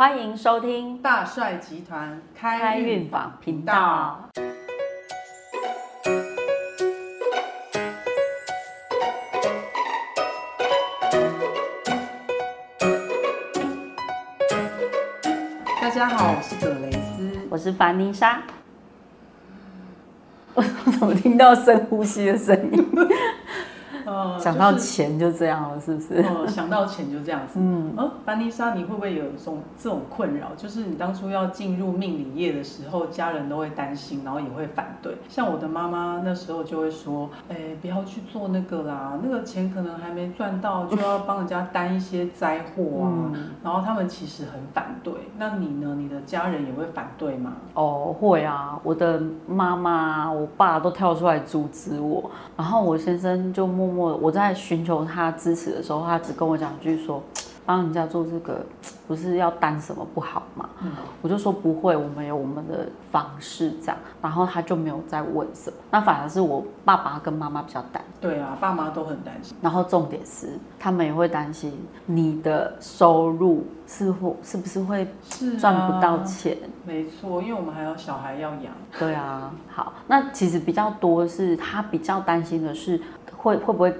欢迎收听大帅集团开开运坊频频道道。。大家好，我是葛雷斯。我是凡妮莎。我怎么听到深呼吸的声音？呃想到钱就这样了，是不是？呃，想到钱就这样子。嗯，哦，凡妮莎，你会不会有一种这种困扰？就是你当初要进入命理业的时候，家人都会担心，然后也会反对。像我的妈妈那时候就会说：“哎，不要去做那个啦，那个钱可能还没赚到，就要帮人家担一些灾祸啊。嗯然后他们其实很反对。那你呢？你的家人也会反对吗？哦，会啊，我的妈妈、我爸都跳出来阻止我，然后我先生就默默，我我在寻求他支持的时候，他只跟我讲一句说，帮人家做这个 不是要担什么不好吗？嗯，我就说不会，我们有我们的方式这样，然后他就没有再问什么，那反而是我爸爸跟妈妈比较担。对啊，爸妈都很担心。然后重点是，他们也会担心你的收入是否是不是会赚不到钱。没错，因为我们还有小孩要养。对啊，好，那其实比较多是他比较担心的是会会不会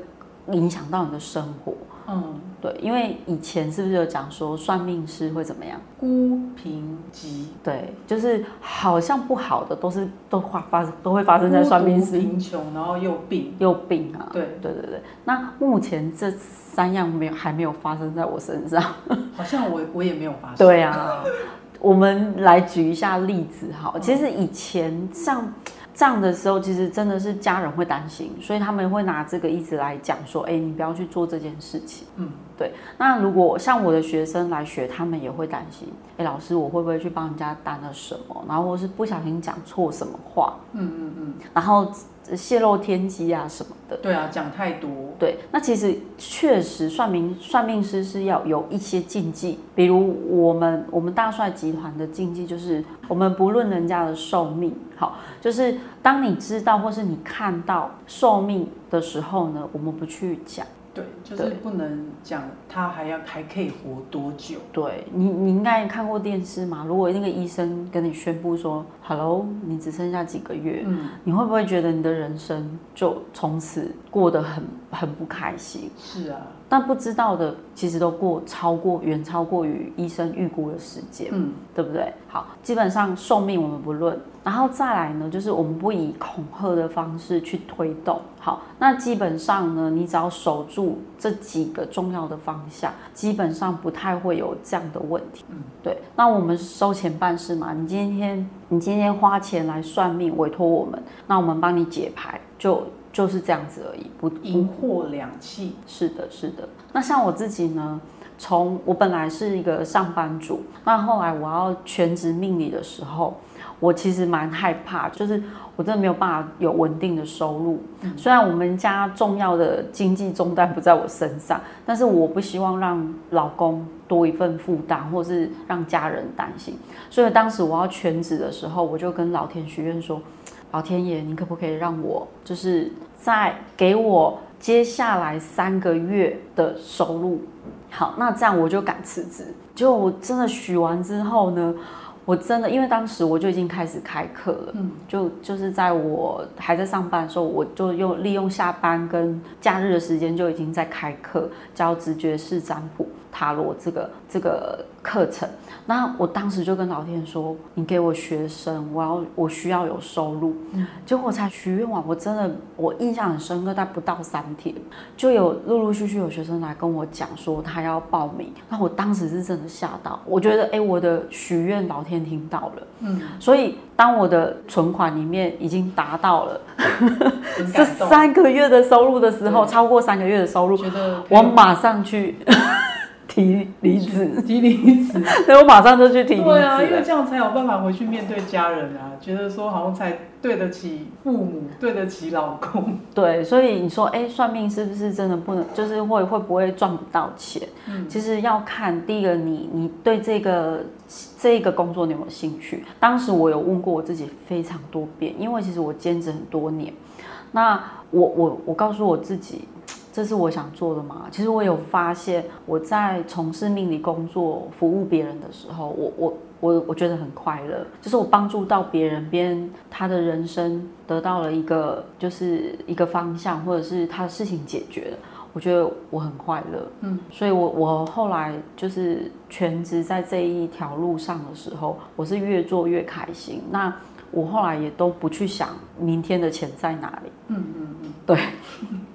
影响到你的生活。嗯，对，因为以前是不是有讲说算命师会怎么样？孤贫疾。对，就是好像不好的都是都发发都会发生在算命师贫穷，然后又病。又病啊。对对对对，那目前这三样没有还没有发生在我身上。好像我我也没有发生。对啊，我们来举一下例子哈。其实以前像这样的时候，其实真的是家人会担心，所以他们会拿这个一直来讲说，哎，你不要去做这件事情。嗯，对。那如果像我的学生来学，他们也会担心，哎，老师我会不会去帮人家担了什么，然后或是不小心讲错什么话，嗯嗯嗯，然后泄露天机啊什么的。对啊，讲太多。对，那其实确实算命算命师是要有一些禁忌，比如我们我们大帅集团的禁忌就是，我们不论人家的寿命，好，就是当你知道或是你看到寿命的时候呢，我们不去讲。对，就是不能讲他还要还可以活多久。对你，你应该看过电视嘛？如果那个医生跟你宣布说，Hello，你只剩下几个月，嗯，你会不会觉得你的人生就从此过得很很不开心？是啊，但不知道的，其实都过超过远超过于医生预估的时间，嗯，对不对？好，基本上寿命我们不论，然后再来呢，就是我们不以恐吓的方式去推动。好，那基本上呢，你只要守住这几个重要的方向，基本上不太会有这样的问题。嗯，对。那我们收钱办事嘛，你今天你今天花钱来算命，委托我们，那我们帮你解牌，就就是这样子而已，不不银货两气。是的，是的。那像我自己呢，从我本来是一个上班族，那后来我要全职命理的时候，我其实蛮害怕，就是我真的没有办法有稳定的收入。虽然我们家重要的经济重担不在我身上，但是我不希望让老公多一份负担，或是让家人担心。所以当时我要全职的时候，我就跟老天许愿说。老天爷，你可不可以让我就是在给我接下来三个月的收入？好，那这样我就敢辞职。结果我真的许完之后呢，我真的因为当时我就已经开始开课了，嗯，就就是在我还在上班的时候，我就用利用下班跟假日的时间就已经在开课，教直觉式占卜、塔罗这个这个课程。那我当时就跟老天说：“你给我学生，我要我需要有收入。嗯结果我才许愿完，我真的我印象很深刻，但不到三天就有陆陆续续有学生来跟我讲说他要报名。那我当时是真的吓到，我觉得哎、我的许愿老天听到了。嗯，所以当我的存款里面已经达到了这。三个月的收入的时候，超过三个月的收入，觉得我马上去提离职，提离职。对，我马上就去提离职对啊，因为了。这样才有办法回去面对家人啊，觉得说好像才对得起父母，对得起老公。对，所以你说，哎，算命是不是真的不能，就是会会不会赚不到钱？嗯其实要看第一个你，你对这个这个工作你有没有兴趣？当时我有问过我自己非常多遍，因为其实我兼职很多年，那我我我告诉我自己，这是我想做的吗？其实我有发现，我在从事命理工作、服务别人的时候，我我我我觉得很快乐，就是我帮助到别人，别人他的人生得到了一个就是一个方向，或者是他的事情解决了。我觉得我很快乐，嗯，所以我我后来就是全职在这一条路上的时候，我是越做越开心。那我后来也都不去想明天的钱在哪里，嗯嗯嗯，对。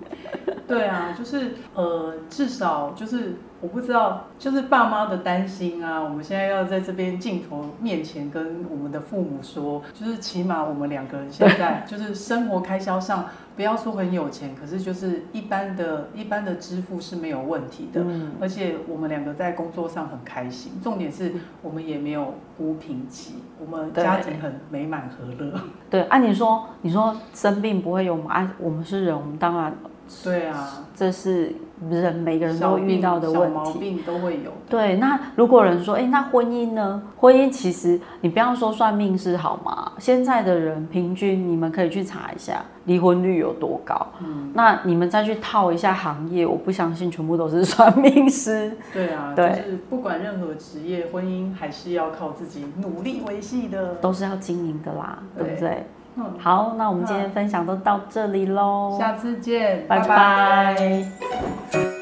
对啊，就是呃，至少就是我不知道，就是爸妈的担心啊。我们现在要在这边镜头面前跟我们的父母说，就是起码我们两个人现在 就是生活开销上，不要说很有钱，可是就是一般的一般的支付是没有问题的。嗯。而且我们两个在工作上很开心，重点是我们也没有孤贫期，我们家庭很美满和乐。对，按你说，你说生病不会有吗？啊，我们是人，我们当然。对啊，这是人每个人都遇到的问题，毛病都会有。对，那如果人说，哎，那婚姻呢？婚姻其实你不要说算命师好吗？现在的人平均，你们可以去查一下离婚率有多高。嗯，那你们再去套一下行业，我不相信全部都是算命师。对啊，就是不管任何职业，婚姻还是要靠自己努力维系的，都是要经营的啦，对不对？好，那我们今天分享都到这里喽，下次见，拜。拜。